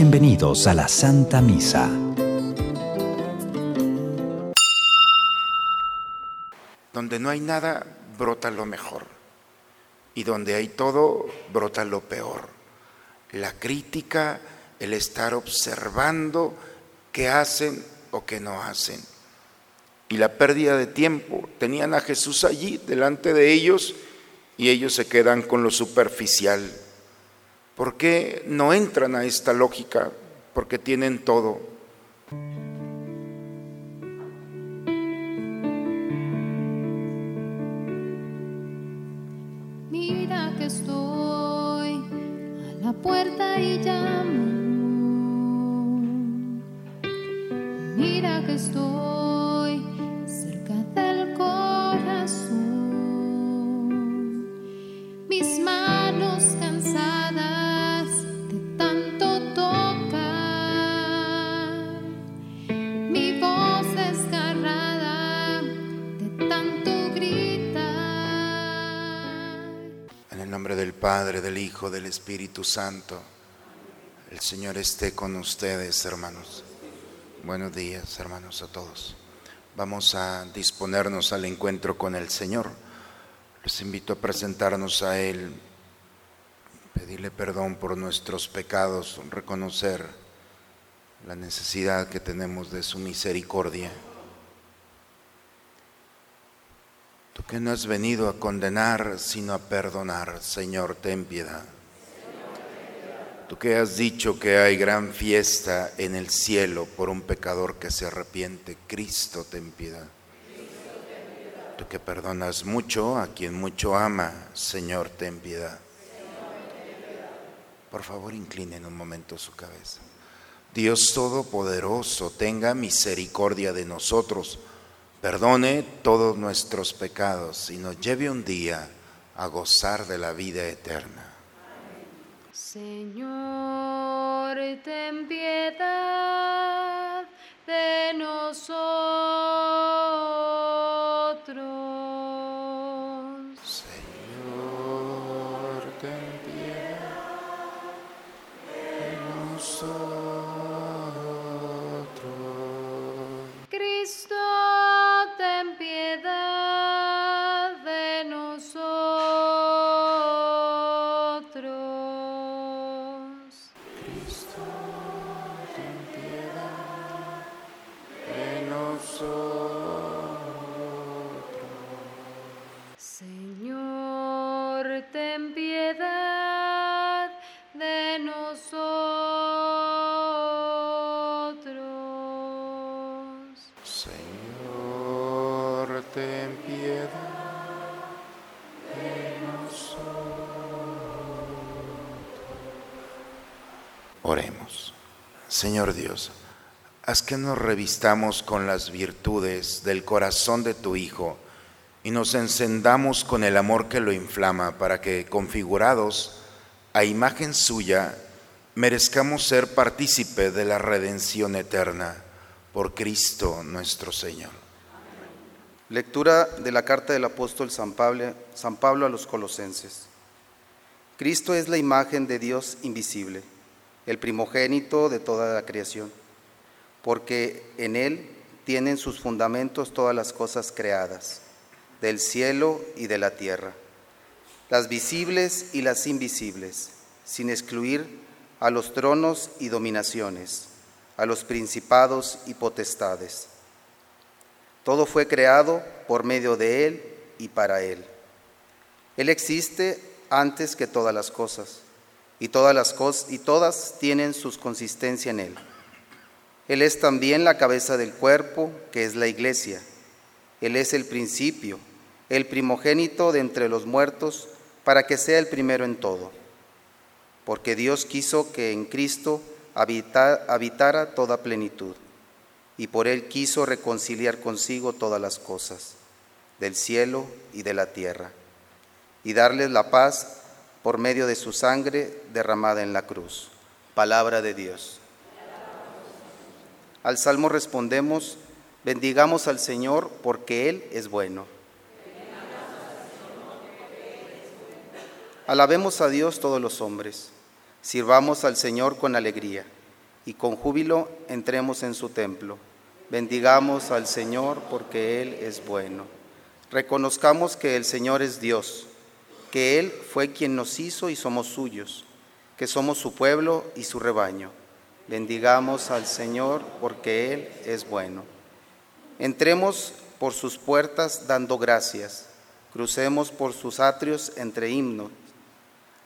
Bienvenidos a la Santa Misa. Donde no hay nada, brota lo mejor. Y donde hay todo, brota lo peor. La crítica, el estar observando qué hacen o qué no hacen. Y la pérdida de tiempo. Tenían a Jesús allí delante de ellos y ellos se quedan con lo superficial. ¿Por qué no entran a esta lógica? Porque tienen todo. Mira que estoy a la puerta y llamo. Mira que estoy cerca del corazón. Mis manos cansadas Padre, del Hijo, del Espíritu Santo. El Señor esté con ustedes, hermanos. Buenos días, hermanos, a todos. Vamos a disponernos al encuentro con el Señor. Les invito a presentarnos a Él, pedirle perdón por nuestros pecados, reconocer la necesidad que tenemos de su misericordia. Tú que no has venido a condenar, sino a perdonar, Señor, ten piedad. Tú que has dicho que hay gran fiesta en el cielo por un pecador que se arrepiente, Cristo, ten piedad. Tú que perdonas mucho a quien mucho ama, Señor, ten piedad. Por favor, inclinen un momento su cabeza. Dios Todopoderoso, tenga misericordia de nosotros, perdone todos nuestros pecados y nos lleve un día a gozar de la vida eterna. Señor, ten piedad de nosotros. Oremos. Señor Dios, haz que nos revistamos con las virtudes del corazón de tu Hijo y nos encendamos con el amor que lo inflama para que, configurados a imagen suya, merezcamos ser partícipe de la redención eterna por Cristo nuestro Señor. Lectura de la carta del apóstol San Pablo, San Pablo a los colosenses. Cristo es la imagen de Dios invisible, el primogénito de toda la creación, porque en Él tienen sus fundamentos todas las cosas creadas, del cielo y de la tierra, las visibles y las invisibles, sin excluir a los tronos y dominaciones, a los principados y potestades. Todo fue creado por medio de Él y para Él. Él existe antes que todas las cosas, y todas las cosas y todas tienen su consistencia en Él. Él es también la cabeza del cuerpo, que es la iglesia. Él es el principio, el primogénito de entre los muertos, para que sea el primero en todo. Porque Dios quiso que en Cristo habita- habitara toda plenitud y por él quiso reconciliar consigo todas las cosas, del cielo y de la tierra, y darles la paz por medio de su sangre derramada en la cruz. Palabra de Dios. Al salmo respondemos, bendigamos al Señor porque Él es bueno. Alabemos a Dios todos los hombres, sirvamos al Señor con alegría, y con júbilo entremos en su templo. Bendigamos al Señor porque Él es bueno. Reconozcamos que el Señor es Dios, que Él fue quien nos hizo y somos suyos, que somos su pueblo y su rebaño. Bendigamos al Señor porque Él es bueno. Entremos por sus puertas dando gracias, crucemos por sus atrios entre himnos,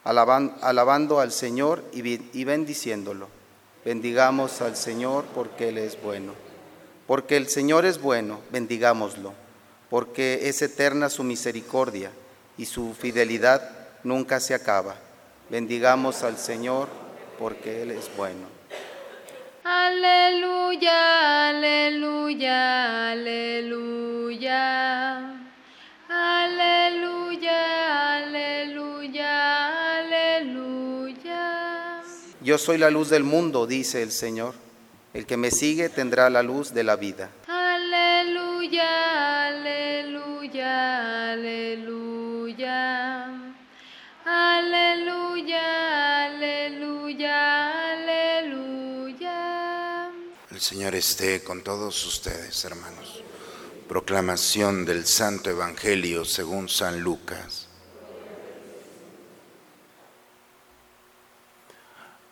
alabando al Señor y bendiciéndolo. Bendigamos al Señor porque Él es bueno. Porque el Señor es bueno, bendigámoslo, porque es eterna su misericordia y su fidelidad nunca se acaba. Bendigamos al Señor porque Él es bueno. Aleluya, aleluya, aleluya. Aleluya, aleluya, aleluya. Yo soy la luz del mundo, dice el Señor. El que me sigue tendrá la luz de la vida. Aleluya, aleluya, aleluya. Aleluya, aleluya, aleluya. El Señor esté con todos ustedes, hermanos. Proclamación del Santo Evangelio según San Lucas.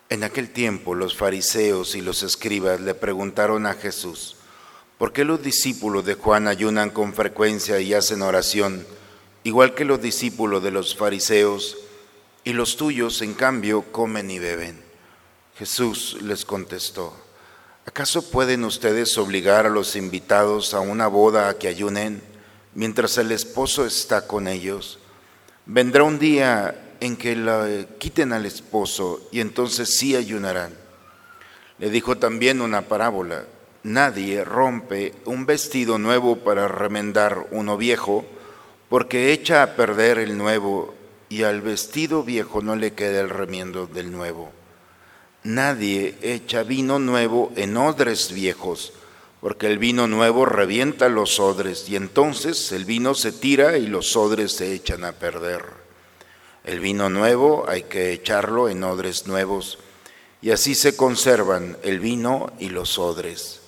En aquel tiempo los fariseos y los escribas le preguntaron a Jesús, ¿por qué los discípulos de Juan ayunan con frecuencia y hacen oración, igual que los discípulos de los fariseos, y los tuyos, en cambio, comen y beben? Jesús les contestó, ¿acaso pueden ustedes obligar a los invitados a una boda a que ayunen mientras el esposo está con ellos? Vendrá un día en que la quiten al esposo y entonces sí ayunarán. Le dijo también una parábola, nadie rompe un vestido nuevo para remendar uno viejo, porque echa a perder el nuevo y al vestido viejo no le queda el remiendo del nuevo. Nadie echa vino nuevo en odres viejos, porque el vino nuevo revienta los odres y entonces el vino se tira y los odres se echan a perder. El vino nuevo hay que echarlo en odres nuevos y así se conservan el vino y los odres.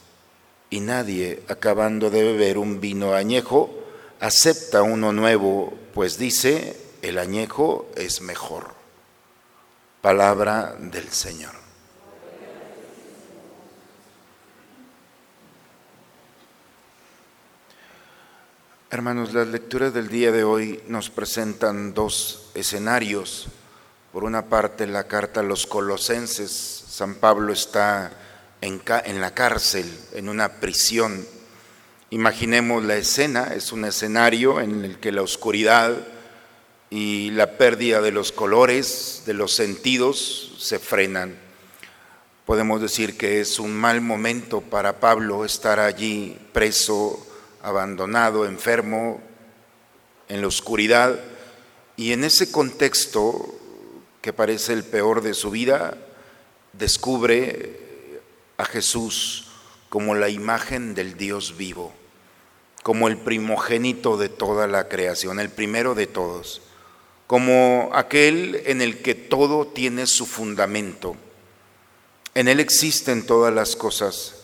Y nadie, acabando de beber un vino añejo, acepta uno nuevo, pues dice, el añejo es mejor. Palabra del Señor. Hermanos, las lecturas del día de hoy nos presentan dos escenarios. Por una parte, la carta a los colosenses. San Pablo está en, en, la cárcel, en una prisión. Imaginemos la escena, es un escenario en el que la oscuridad y la pérdida de los colores, de los sentidos, se frenan. Podemos decir que es un mal momento para Pablo estar allí preso abandonado, enfermo, en la oscuridad, y en ese contexto, que parece el peor de su vida, descubre a Jesús como la imagen del Dios vivo, como el primogénito de toda la creación, el primero de todos, como aquel en el que todo tiene su fundamento. En Él existen todas las cosas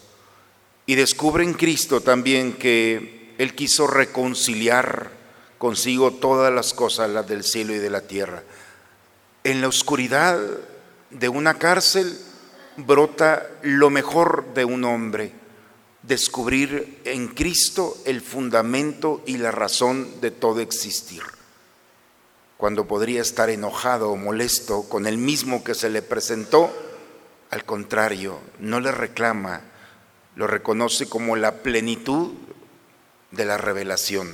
y descubre en Cristo también que Él quiso reconciliar consigo todas las cosas, las del cielo y de la tierra. En la oscuridad de una cárcel brota lo mejor de un hombre, descubrir en Cristo el fundamento y la razón de todo existir. Cuando podría estar enojado o molesto con el mismo que se le presentó, al contrario, no le reclama, lo reconoce como la plenitud de la revelación,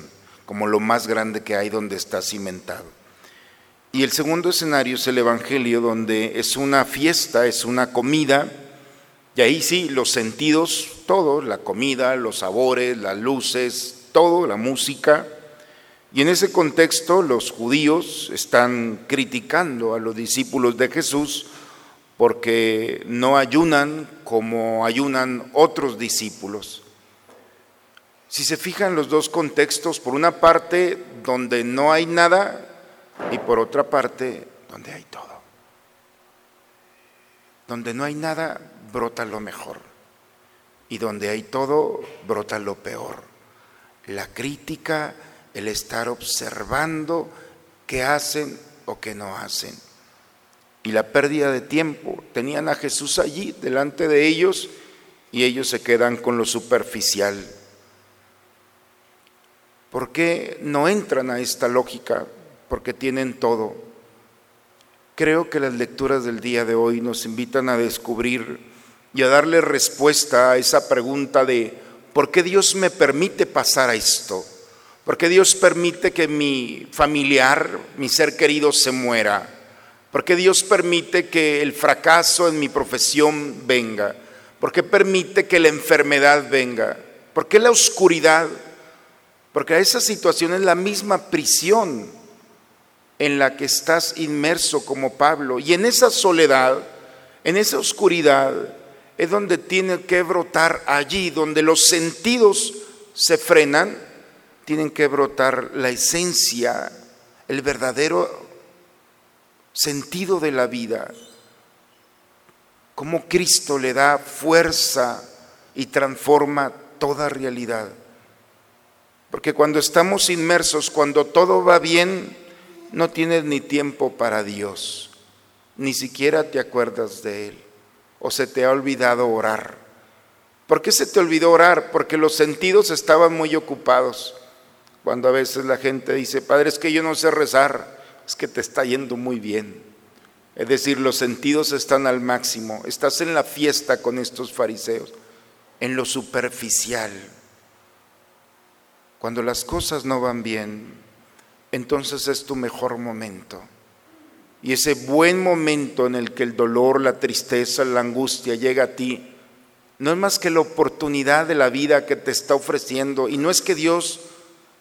como lo más grande que hay donde está cimentado. Y el segundo escenario es el Evangelio, donde es una fiesta, es una comida, y ahí sí, los sentidos, todo, la comida, los sabores, las luces, todo, la música. Y en ese contexto los judíos están criticando a los discípulos de Jesús porque no ayunan como ayunan otros discípulos. Si se fijan los dos contextos, por una parte donde no hay nada y por otra parte donde hay todo. Donde no hay nada brota lo mejor. Y donde hay todo, brota lo peor. La crítica, el estar observando qué hacen o qué no hacen. Y la pérdida de tiempo. Tenían a Jesús allí delante de ellos y ellos se quedan con lo superficial. ¿Por qué no entran a esta lógica? Porque tienen todo. Creo que las lecturas del día de hoy nos invitan a descubrir y a darle respuesta a esa pregunta de ¿por qué Dios me permite pasar a esto? ¿Por qué Dios permite que mi familiar, mi ser querido se muera? ¿Por qué Dios permite que el fracaso en mi profesión venga? ¿Por qué permite que la enfermedad venga? ¿Por qué la oscuridad? Porque esa situación es la misma prisión en la que estás inmerso como Pablo. Y en esa soledad, en esa oscuridad, es donde tiene que brotar allí, donde los sentidos se frenan, tienen que brotar la esencia, el verdadero sentido de la vida. Cómo Cristo le da fuerza y transforma toda realidad. Porque cuando estamos inmersos, cuando todo va bien, no tienes ni tiempo para Dios, ni siquiera te acuerdas de Él, o se te ha olvidado orar. ¿Por qué se te olvidó orar? Porque los sentidos estaban muy ocupados. Cuando a veces la gente dice, Padre, es que yo no sé rezar, es que te está yendo muy bien. Es decir, los sentidos están al máximo. Estás en la fiesta con estos fariseos, en lo superficial. Cuando las cosas no van bien, entonces es tu mejor momento. Y ese buen momento en el que el dolor, la tristeza, la angustia llega a ti, no es más que la oportunidad de la vida que te está ofreciendo. Y no es que Dios,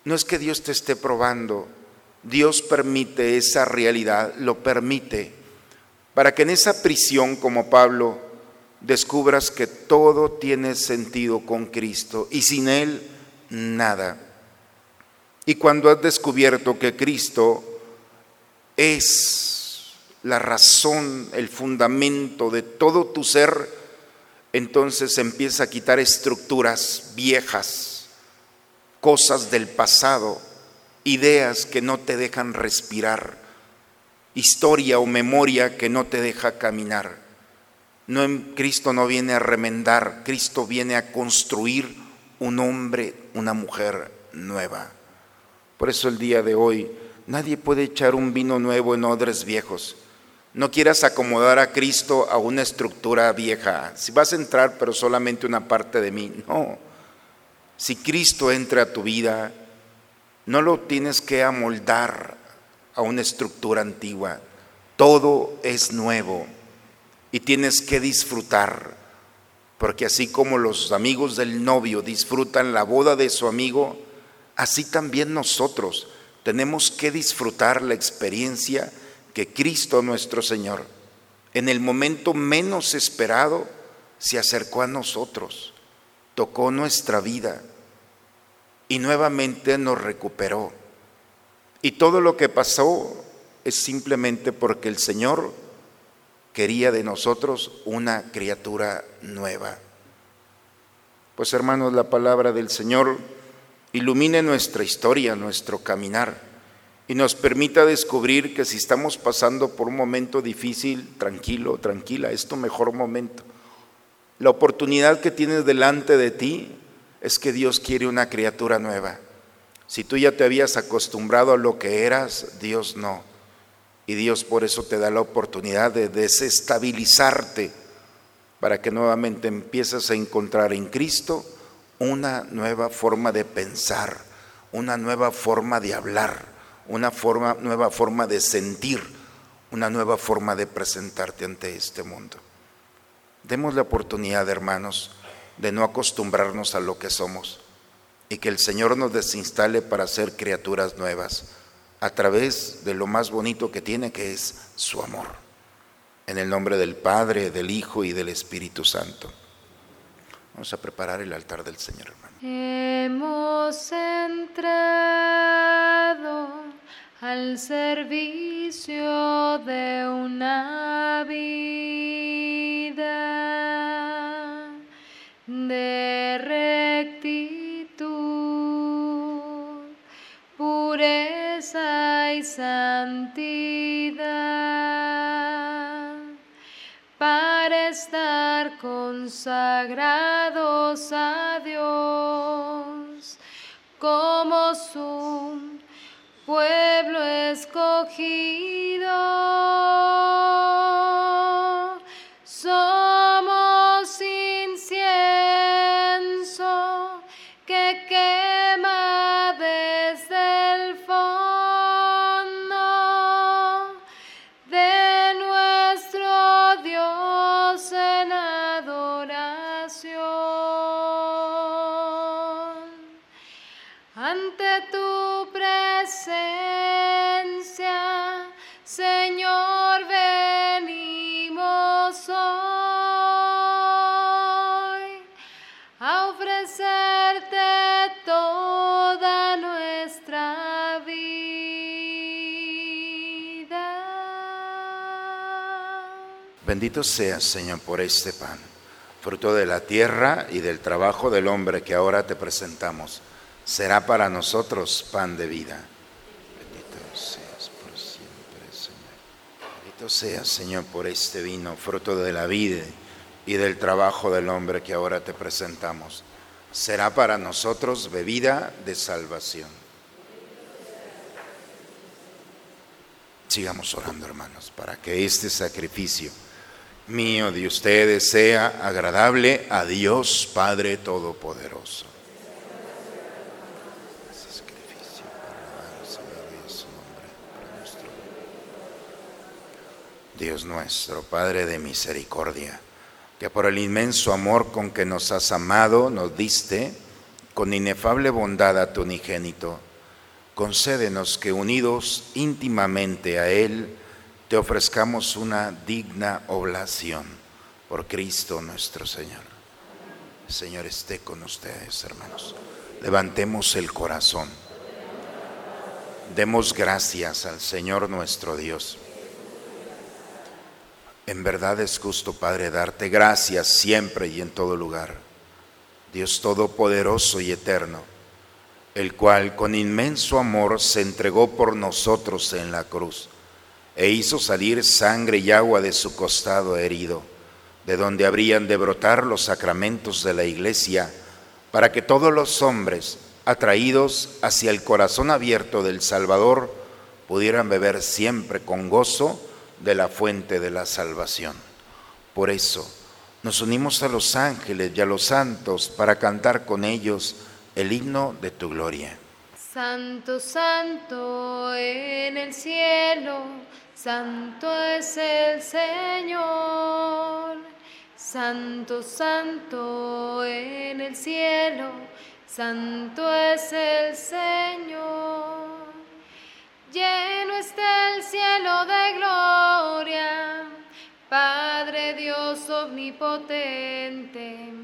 no es que Dios te esté probando. Dios permite esa realidad, lo permite, para que en esa prisión como Pablo descubras que todo tiene sentido con Cristo y sin Él nada. Y cuando has descubierto que Cristo es la razón, el fundamento de todo tu ser, entonces empieza a quitar estructuras viejas, cosas del pasado, ideas que no te dejan respirar, historia o memoria que no te deja caminar. No, Cristo no viene a remendar, Cristo viene a construir un hombre, una mujer nueva. Por eso el día de hoy nadie puede echar un vino nuevo en odres viejos. No quieras acomodar a Cristo a una estructura vieja. Si vas a entrar, pero solamente una parte de mí. No. Si Cristo entra a tu vida, no lo tienes que amoldar a una estructura antigua. Todo es nuevo y tienes que disfrutar. Porque así como los amigos del novio disfrutan la boda de su amigo, así también nosotros tenemos que disfrutar la experiencia que Cristo nuestro Señor, en el momento menos esperado, se acercó a nosotros, tocó nuestra vida y nuevamente nos recuperó. Y todo lo que pasó es simplemente porque el Señor quería de nosotros una criatura nueva. Pues hermanos, la palabra del Señor ilumine nuestra historia, nuestro caminar y nos permita descubrir que si estamos pasando por un momento difícil, tranquilo, tranquila, es tu mejor momento. La oportunidad que tienes delante de ti es que Dios quiere una criatura nueva. Si tú ya te habías acostumbrado a lo que eras, Dios no. Y Dios por eso te da la oportunidad de desestabilizarte para que nuevamente empieces a encontrar en Cristo una nueva forma de pensar, una nueva forma de hablar, una forma, nueva forma de sentir, una nueva forma de presentarte ante este mundo. Demos la oportunidad, hermanos, de no acostumbrarnos a lo que somos y que el Señor nos desinstale para ser criaturas nuevas a través de lo más bonito que tiene, que es su amor. En el nombre del Padre, del Hijo y del Espíritu Santo. Vamos a preparar el altar del Señor, hermano. Hemos entrado al servicio de una vida de rectitud, pureza y santidad. Consagrados a Dios como su pueblo escogido. Bendito seas, Señor, por este pan, fruto de la tierra y del trabajo del hombre que ahora te presentamos. Será para nosotros pan de vida. Bendito seas por siempre, Señor. Bendito seas, Señor, por este vino, fruto de la vida y del trabajo del hombre que ahora te presentamos. Será para nosotros bebida de salvación. Sigamos orando, hermanos, para que este sacrificio mío de ustedes sea agradable a Dios Padre Todopoderoso. Dios nuestro, Padre de misericordia, que por el inmenso amor con que nos has amado, nos diste con inefable bondad a tu unigénito. Concédenos que unidos íntimamente a Él, te ofrezcamos una digna oblación por Cristo nuestro Señor. El Señor esté con ustedes, hermanos. Levantemos el corazón. Demos gracias al Señor nuestro Dios. En verdad es justo, Padre, darte gracias siempre y en todo lugar. Dios Todopoderoso y Eterno, el cual con inmenso amor se entregó por nosotros en la cruz e hizo salir sangre y agua de su costado herido, de donde habrían de brotar los sacramentos de la iglesia, para que todos los hombres, atraídos hacia el corazón abierto del Salvador, pudieran beber siempre con gozo de la fuente de la salvación. Por eso nos unimos a los ángeles y a los santos para cantar con ellos el himno de tu gloria. Santo, santo en el cielo, santo es el Señor. Santo, santo en el cielo, santo es el Señor. Lleno está el cielo de gloria, Padre Dios omnipotente.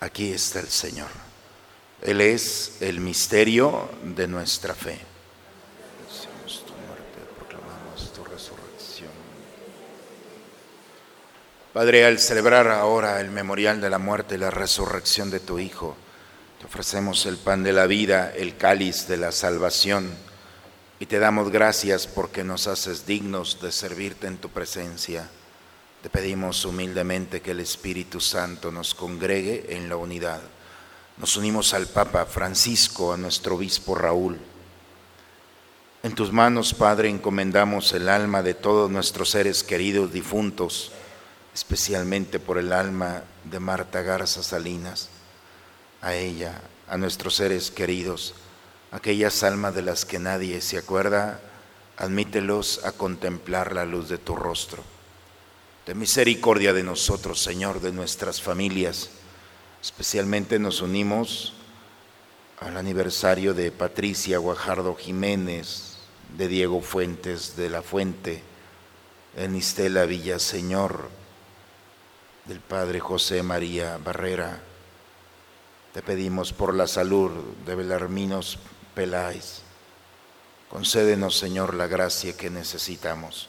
Aquí está el Señor. Él es el misterio de nuestra fe. Tu muerte, proclamamos tu resurrección. Padre, al celebrar ahora el memorial de la muerte y la resurrección de tu Hijo, te ofrecemos el pan de la vida, el cáliz de la salvación, y te damos gracias porque nos haces dignos de servirte en tu presencia. Te pedimos humildemente que el Espíritu Santo nos congregue en la unidad. Nos unimos al Papa Francisco, a nuestro obispo Raúl. En tus manos, Padre, encomendamos el alma de todos nuestros seres queridos difuntos, especialmente por el alma de Marta Garza Salinas, a ella, a nuestros seres queridos, aquellas almas de las que nadie se acuerda, admítelos a contemplar la luz de tu rostro. De misericordia de nosotros, Señor, de nuestras familias. Especialmente nos unimos al aniversario de Patricia Guajardo Jiménez, de Diego Fuentes de la Fuente, de Nistela Villaseñor, del Padre José María Barrera. Te pedimos por la salud de Belarminos Peláez. Concédenos, Señor, la gracia que necesitamos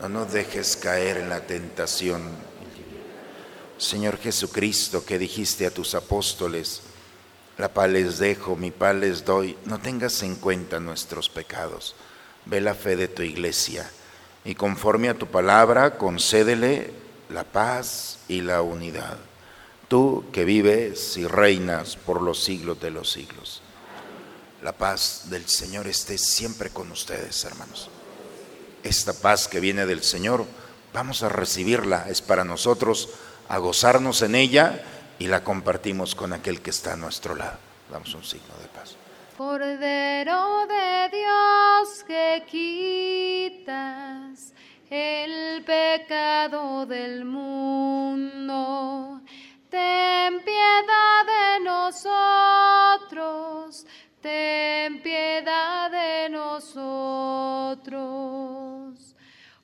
no nos dejes caer en la tentación. Señor Jesucristo, que dijiste a tus apóstoles, la paz les dejo, mi paz les doy, no tengas en cuenta nuestros pecados. Ve la fe de tu iglesia y conforme a tu palabra, concédele la paz y la unidad. Tú que vives y reinas por los siglos de los siglos. La paz del Señor esté siempre con ustedes, hermanos esta paz que viene del Señor, vamos a recibirla, es para nosotros, a gozarnos en ella y la compartimos con aquel que está a nuestro lado. Damos un signo de paz. Cordero de Dios que quitas el pecado del mundo, ten piedad de nosotros ten piedad de nosotros.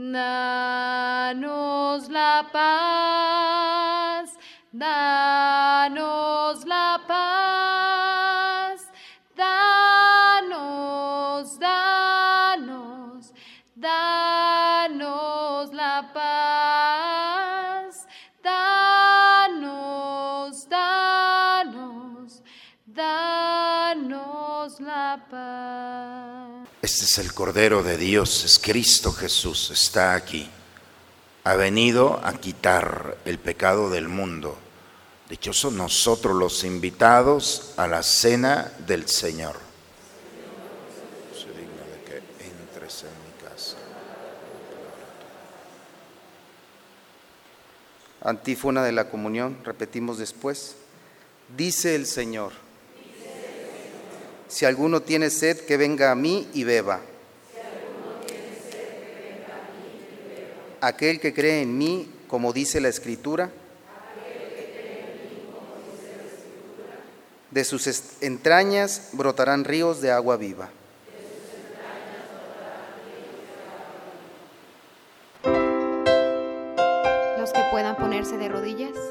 danos la paz, danos la paz, danos, danos, danos la paz, danos, danos, danos la paz. Este es el Cordero de Dios, es Cristo Jesús, está aquí. Ha venido a quitar el pecado del mundo. Dichosos nosotros los invitados a la cena del Señor. Soy digno de que entres en mi casa. Antífona de la comunión, repetimos después. Dice el Señor, si alguno tiene sed, que venga a mí y beba. Aquel que cree en mí, como dice la Escritura, de sus entrañas brotarán ríos de agua viva. Los que puedan ponerse de rodillas.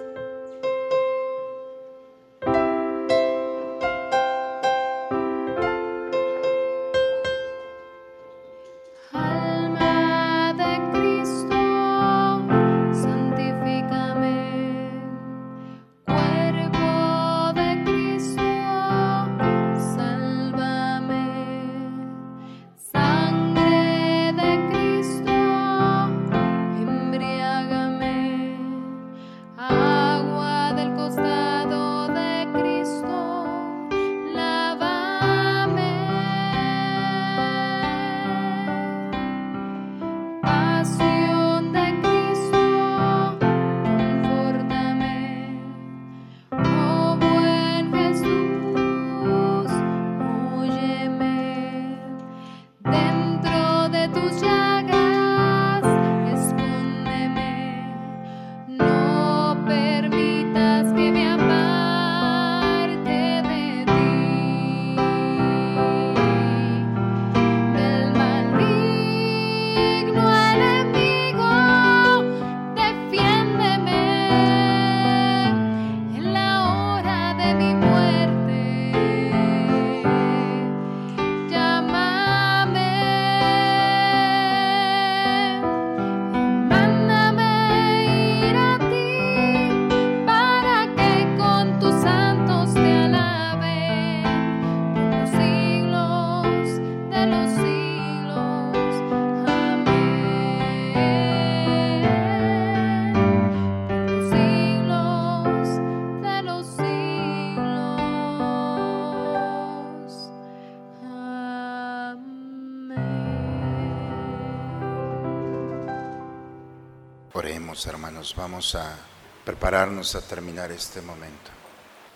Vamos a prepararnos a terminar este momento.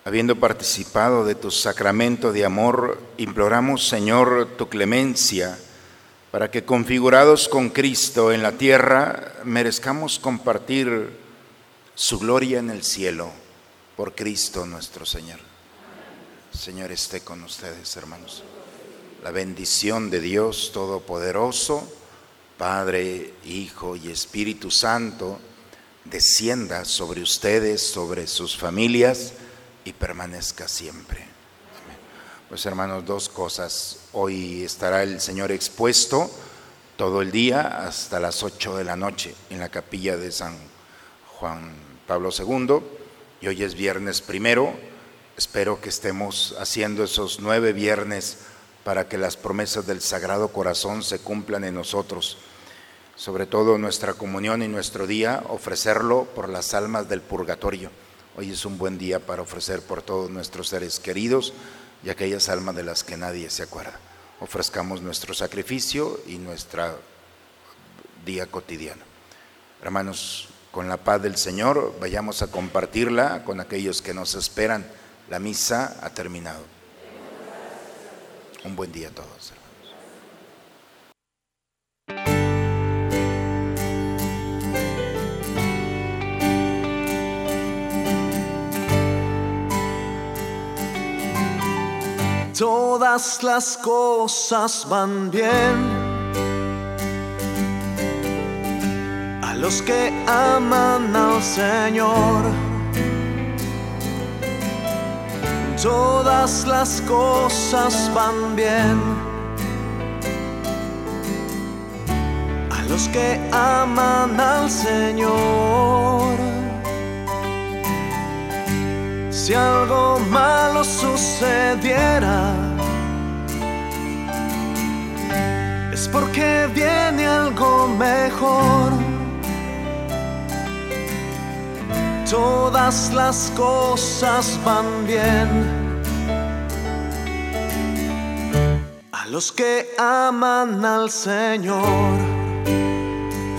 Habiendo participado de tu sacramento de amor, imploramos, Señor, tu clemencia para que configurados con Cristo en la tierra, merezcamos compartir su gloria en el cielo por Cristo nuestro Señor. Señor esté con ustedes, hermanos. La bendición de Dios Todopoderoso, Padre, Hijo y Espíritu Santo, descienda sobre ustedes, sobre sus familias y permanezca siempre. Pues hermanos, dos cosas. Hoy estará el Señor expuesto todo el día hasta las 8 de la noche en la capilla de San Juan Pablo II y hoy es viernes primero. Espero que estemos haciendo esos nueve viernes para que las promesas del Sagrado Corazón se cumplan en nosotros. Sobre todo nuestra comunión y nuestro día, ofrecerlo por las almas del purgatorio. Hoy es un buen día para ofrecer por todos nuestros seres queridos y aquellas almas de las que nadie se acuerda. Ofrezcamos nuestro sacrificio y nuestro día cotidiano. Hermanos, con la paz del Señor, vayamos a compartirla con aquellos que nos esperan. La misa ha terminado. Un buen día a todos. Todas las cosas van bien a los que aman al Señor. Todas las cosas van bien a los que aman al Señor. Si algo malo sucediera, es porque viene algo mejor. todas las cosas van bien. A los que aman al Señor,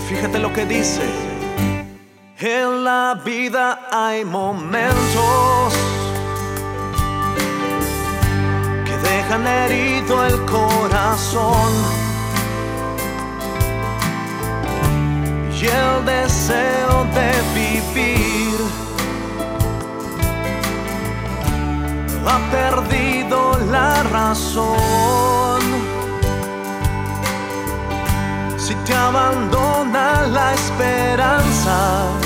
fíjate lo que dice. En la vida hay momentos que dejan herido el corazón y el deseo de vivir ha perdido la razón. Si te abandona la esperanza,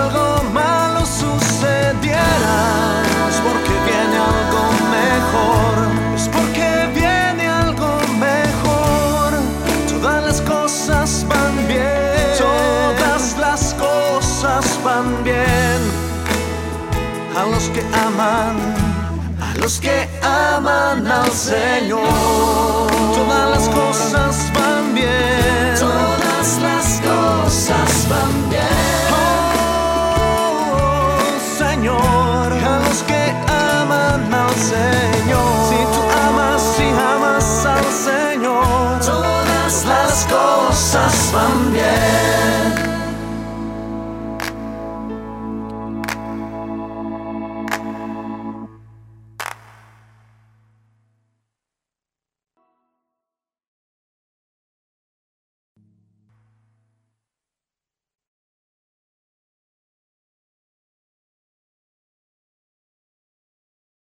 Señor, todas las cosas van bien, todas las cosas van bien.